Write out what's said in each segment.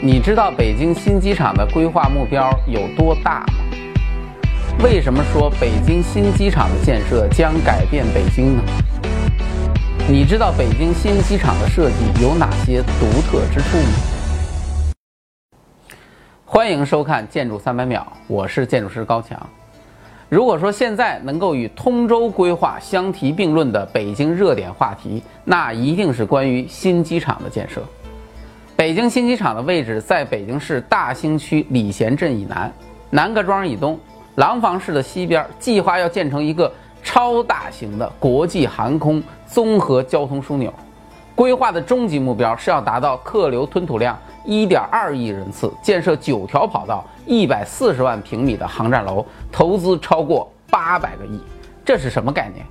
你知道北京新机场的规划目标有多大吗？为什么说北京新机场的建设将改变北京呢？你知道北京新机场的设计有哪些独特之处吗？欢迎收看《建筑三百秒》，我是建筑师高强。如果说现在能够与通州规划相提并论的北京热点话题，那一定是关于新机场的建设。北京新机场的位置在北京市大兴区礼贤镇以南，南各庄以东，廊坊市的西边，计划要建成一个超大型的国际航空综合交通枢纽。规划的终极目标是要达到客流吞吐量一点二亿人次，建设九条跑道，一百四十万平米的航站楼，投资超过八百个亿。这是什么概念？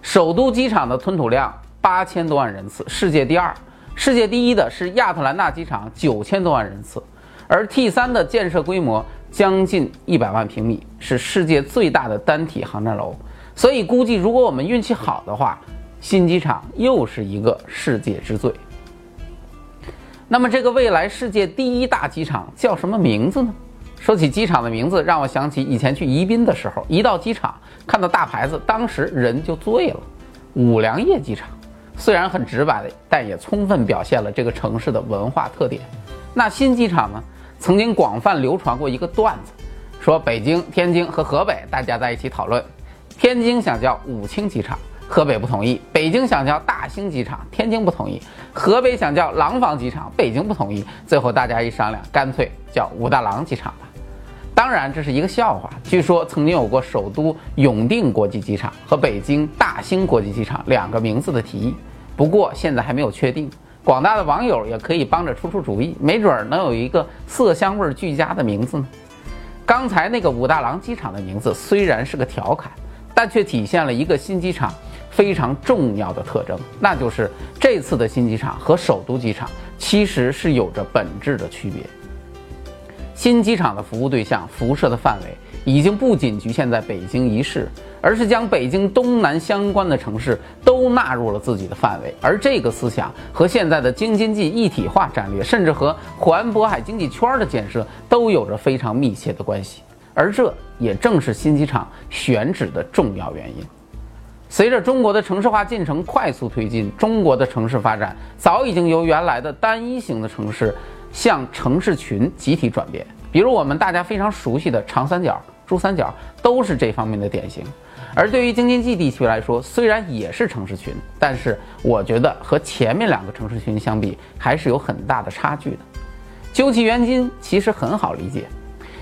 首都机场的吞吐量八千多万人次，世界第二。世界第一的是亚特兰大机场，九千多万人次，而 T 三的建设规模将近一百万平米，是世界最大的单体航站楼。所以估计，如果我们运气好的话，新机场又是一个世界之最。那么，这个未来世界第一大机场叫什么名字呢？说起机场的名字，让我想起以前去宜宾的时候，一到机场看到大牌子，当时人就醉了——五粮液机场。虽然很直白，但也充分表现了这个城市的文化特点。那新机场呢？曾经广泛流传过一个段子，说北京、天津和河北大家在一起讨论，天津想叫武清机场，河北不同意；北京想叫大兴机场，天津不同意；河北想叫廊坊机场，北京不同意。最后大家一商量，干脆叫武大郎机场吧。当然，这是一个笑话。据说曾经有过首都永定国际机场和北京大兴国际机场两个名字的提议。不过现在还没有确定，广大的网友也可以帮着出出主意，没准儿能有一个色香味俱佳的名字呢。刚才那个武大郎机场的名字虽然是个调侃，但却体现了一个新机场非常重要的特征，那就是这次的新机场和首都机场其实是有着本质的区别。新机场的服务对象、辐射的范围已经不仅局限在北京一市。而是将北京东南相关的城市都纳入了自己的范围，而这个思想和现在的京津冀一体化战略，甚至和环渤海经济圈的建设都有着非常密切的关系。而这也正是新机场选址的重要原因。随着中国的城市化进程快速推进，中国的城市发展早已经由原来的单一型的城市向城市群集体转变。比如我们大家非常熟悉的长三角、珠三角，都是这方面的典型。而对于京津冀地区来说，虽然也是城市群，但是我觉得和前面两个城市群相比，还是有很大的差距的。究其原因，其实很好理解，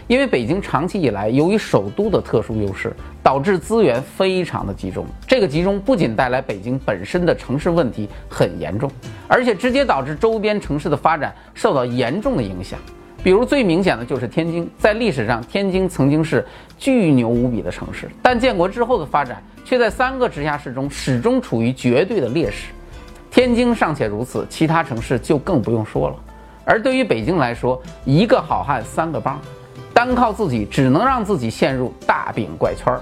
因为北京长期以来由于首都的特殊优势，导致资源非常的集中。这个集中不仅带来北京本身的城市问题很严重，而且直接导致周边城市的发展受到严重的影响。比如最明显的就是天津，在历史上，天津曾经是巨牛无比的城市，但建国之后的发展却在三个直辖市中始终处于绝对的劣势。天津尚且如此，其他城市就更不用说了。而对于北京来说，一个好汉三个帮，单靠自己只能让自己陷入大饼怪圈儿。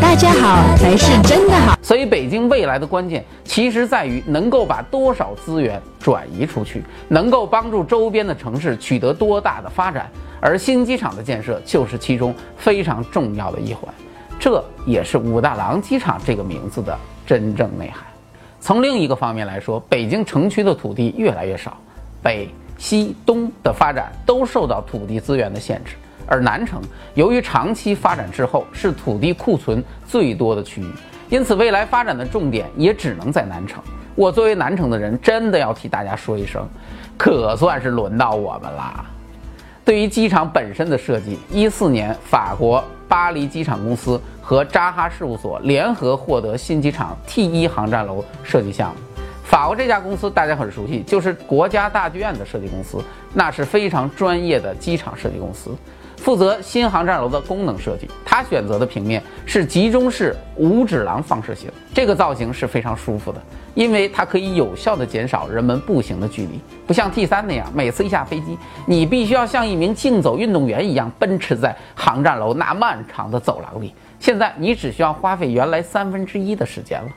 大家好才是真的好，所以北京未来的关键其实在于能够把多少资源转移出去，能够帮助周边的城市取得多大的发展，而新机场的建设就是其中非常重要的一环，这也是武大郎机场这个名字的真正内涵。从另一个方面来说，北京城区的土地越来越少，北、西、东的发展都受到土地资源的限制。而南城由于长期发展滞后，是土地库存最多的区域，因此未来发展的重点也只能在南城。我作为南城的人，真的要替大家说一声，可算是轮到我们啦。对于机场本身的设计，一四年法国巴黎机场公司和扎哈事务所联合获得新机场 T 一航站楼设计项目。法国这家公司大家很熟悉，就是国家大剧院的设计公司，那是非常专业的机场设计公司。负责新航站楼的功能设计，他选择的平面是集中式五指廊放射型，这个造型是非常舒服的，因为它可以有效的减少人们步行的距离，不像 T 三那样，每次一下飞机，你必须要像一名竞走运动员一样奔驰在航站楼那漫长的走廊里。现在你只需要花费原来三分之一的时间了。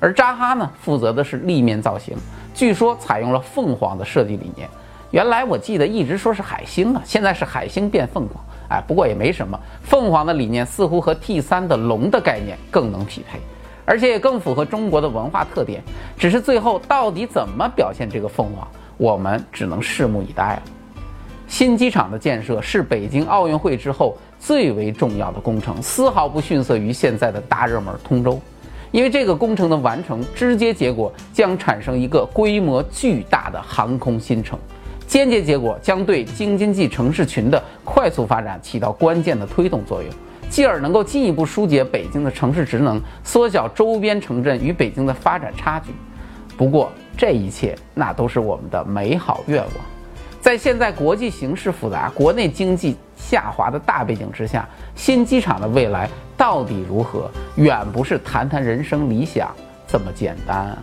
而扎哈呢，负责的是立面造型，据说采用了凤凰的设计理念。原来我记得一直说是海星啊，现在是海星变凤凰。哎，不过也没什么，凤凰的理念似乎和 T 三的龙的概念更能匹配，而且也更符合中国的文化特点。只是最后到底怎么表现这个凤凰，我们只能拭目以待了。新机场的建设是北京奥运会之后最为重要的工程，丝毫不逊色于现在的大热门通州。因为这个工程的完成，直接结果将产生一个规模巨大的航空新城。间接结果将对京津冀城市群的快速发展起到关键的推动作用，继而能够进一步疏解北京的城市职能，缩小周边城镇与北京的发展差距。不过，这一切那都是我们的美好愿望。在现在国际形势复杂、国内经济下滑的大背景之下，新机场的未来到底如何，远不是谈谈人生理想这么简单啊！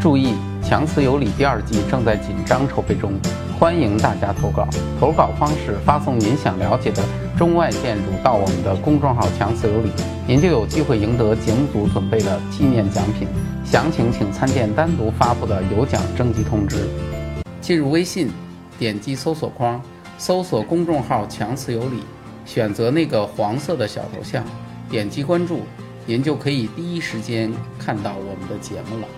注意，《强词有理》第二季正在紧张筹备中，欢迎大家投稿。投稿方式：发送您想了解的中外建筑到我们的公众号“强词有理”，您就有机会赢得节目组准备的纪念奖品。详情请参见单独发布的有奖征集通知。进入微信，点击搜索框，搜索公众号“强词有理”，选择那个黄色的小头像，点击关注，您就可以第一时间看到我们的节目了。